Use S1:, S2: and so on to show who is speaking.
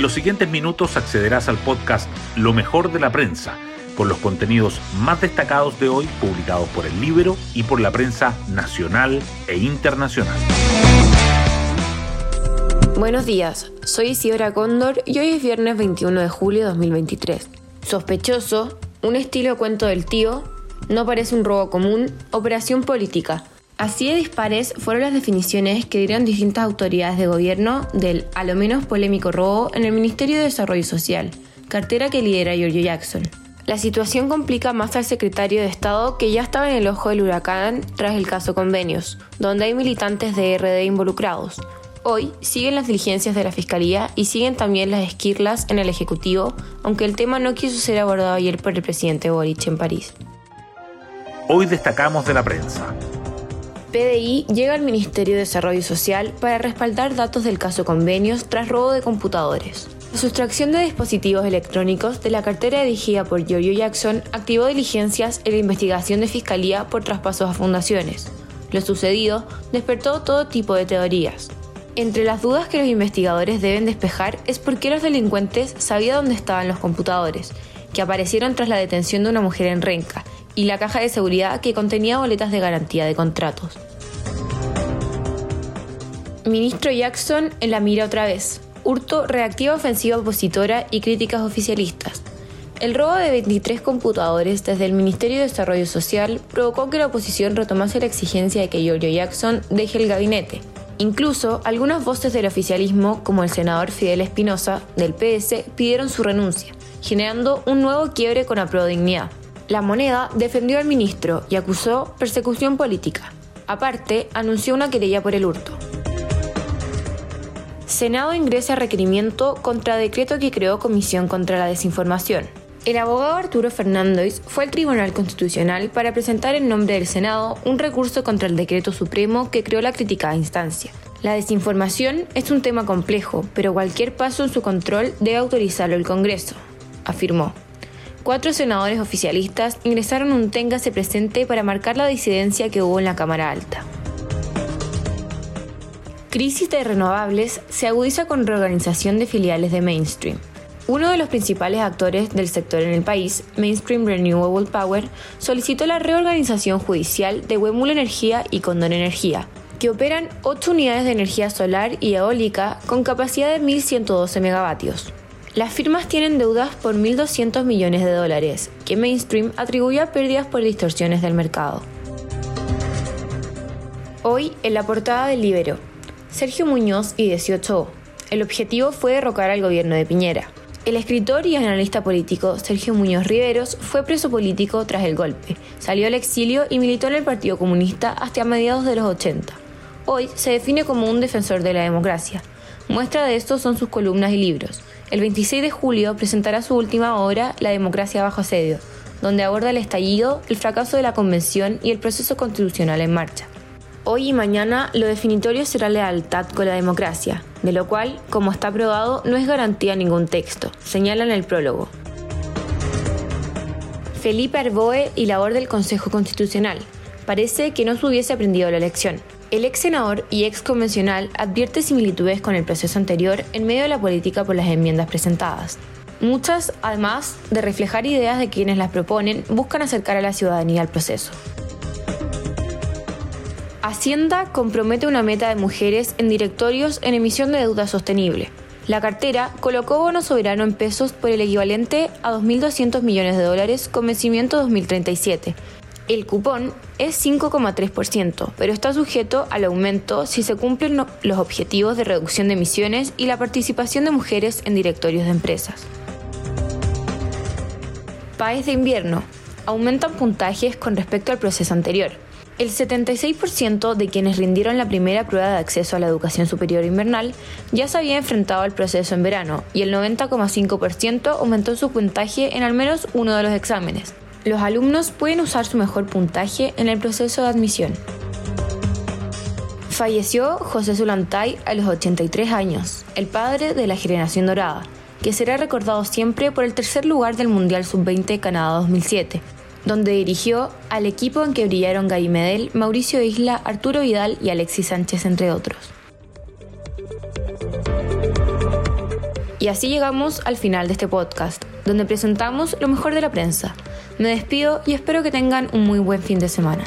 S1: En los siguientes minutos accederás al podcast Lo mejor de la prensa, con los contenidos más destacados de hoy publicados por el libro y por la prensa nacional e internacional.
S2: Buenos días, soy Isidora Cóndor y hoy es viernes 21 de julio de 2023. Sospechoso, un estilo cuento del tío, no parece un robo común, operación política. Así de dispares fueron las definiciones que dieron distintas autoridades de gobierno del a lo menos polémico robo en el Ministerio de Desarrollo Social, cartera que lidera Giorgio Jackson. La situación complica más al secretario de Estado que ya estaba en el ojo del huracán tras el caso Convenios, donde hay militantes de RD involucrados. Hoy siguen las diligencias de la Fiscalía y siguen también las esquirlas en el Ejecutivo, aunque el tema no quiso ser abordado ayer por el presidente Boric en París.
S1: Hoy destacamos de la prensa.
S2: PDI llega al Ministerio de Desarrollo Social para respaldar datos del caso Convenios tras robo de computadores. La sustracción de dispositivos electrónicos de la cartera dirigida por Giorgio Jackson activó diligencias en la investigación de Fiscalía por traspasos a fundaciones. Lo sucedido despertó todo tipo de teorías. Entre las dudas que los investigadores deben despejar es por qué los delincuentes sabían dónde estaban los computadores, que aparecieron tras la detención de una mujer en Renca, y la caja de seguridad que contenía boletas de garantía de contratos. Ministro Jackson en la mira otra vez. Hurto reactiva ofensiva opositora y críticas oficialistas. El robo de 23 computadores desde el Ministerio de Desarrollo Social provocó que la oposición retomase la exigencia de que Giorgio Jackson deje el gabinete. Incluso algunas voces del oficialismo, como el senador Fidel Espinosa, del PS, pidieron su renuncia, generando un nuevo quiebre con la Prodignidad. La moneda defendió al ministro y acusó persecución política. Aparte, anunció una querella por el hurto. Senado ingresa requerimiento contra decreto que creó Comisión contra la Desinformación. El abogado Arturo Fernández fue al Tribunal Constitucional para presentar en nombre del Senado un recurso contra el decreto supremo que creó la criticada instancia. La desinformación es un tema complejo, pero cualquier paso en su control debe autorizarlo el Congreso, afirmó. Cuatro senadores oficialistas ingresaron un téngase presente para marcar la disidencia que hubo en la Cámara Alta. Crisis de renovables se agudiza con reorganización de filiales de Mainstream. Uno de los principales actores del sector en el país, Mainstream Renewable Power, solicitó la reorganización judicial de Huemul Energía y Condon Energía, que operan 8 unidades de energía solar y eólica con capacidad de 1.112 megavatios. Las firmas tienen deudas por 1.200 millones de dólares, que Mainstream atribuye a pérdidas por distorsiones del mercado. Hoy, en la portada del Libero, Sergio Muñoz y 18O. El objetivo fue derrocar al gobierno de Piñera. El escritor y analista político Sergio Muñoz Riveros fue preso político tras el golpe, salió al exilio y militó en el Partido Comunista hasta mediados de los 80. Hoy se define como un defensor de la democracia. Muestra de esto son sus columnas y libros. El 26 de julio presentará su última obra, La democracia bajo asedio, donde aborda el estallido, el fracaso de la convención y el proceso constitucional en marcha. Hoy y mañana lo definitorio será lealtad con la democracia, de lo cual, como está aprobado, no es garantía ningún texto, señala en el prólogo. Felipe Arboe y labor del Consejo Constitucional. Parece que no se hubiese aprendido la lección. El ex senador y ex convencional advierte similitudes con el proceso anterior en medio de la política por las enmiendas presentadas. Muchas, además de reflejar ideas de quienes las proponen, buscan acercar a la ciudadanía al proceso. Hacienda compromete una meta de mujeres en directorios en emisión de deuda sostenible. La cartera colocó bono soberano en pesos por el equivalente a 2.200 millones de dólares con vencimiento 2037. El cupón es 5,3%, pero está sujeto al aumento si se cumplen los objetivos de reducción de emisiones y la participación de mujeres en directorios de empresas. País de invierno. Aumentan puntajes con respecto al proceso anterior. El 76% de quienes rindieron la primera prueba de acceso a la educación superior invernal ya se había enfrentado al proceso en verano y el 90,5% aumentó su puntaje en al menos uno de los exámenes. Los alumnos pueden usar su mejor puntaje en el proceso de admisión. Falleció José Zulantay a los 83 años, el padre de la generación dorada, que será recordado siempre por el tercer lugar del Mundial Sub-20 Canadá 2007 donde dirigió al equipo en que brillaron Gary Medel, Mauricio Isla, Arturo Vidal y Alexis Sánchez, entre otros. Y así llegamos al final de este podcast, donde presentamos lo mejor de la prensa. Me despido y espero que tengan un muy buen fin de semana.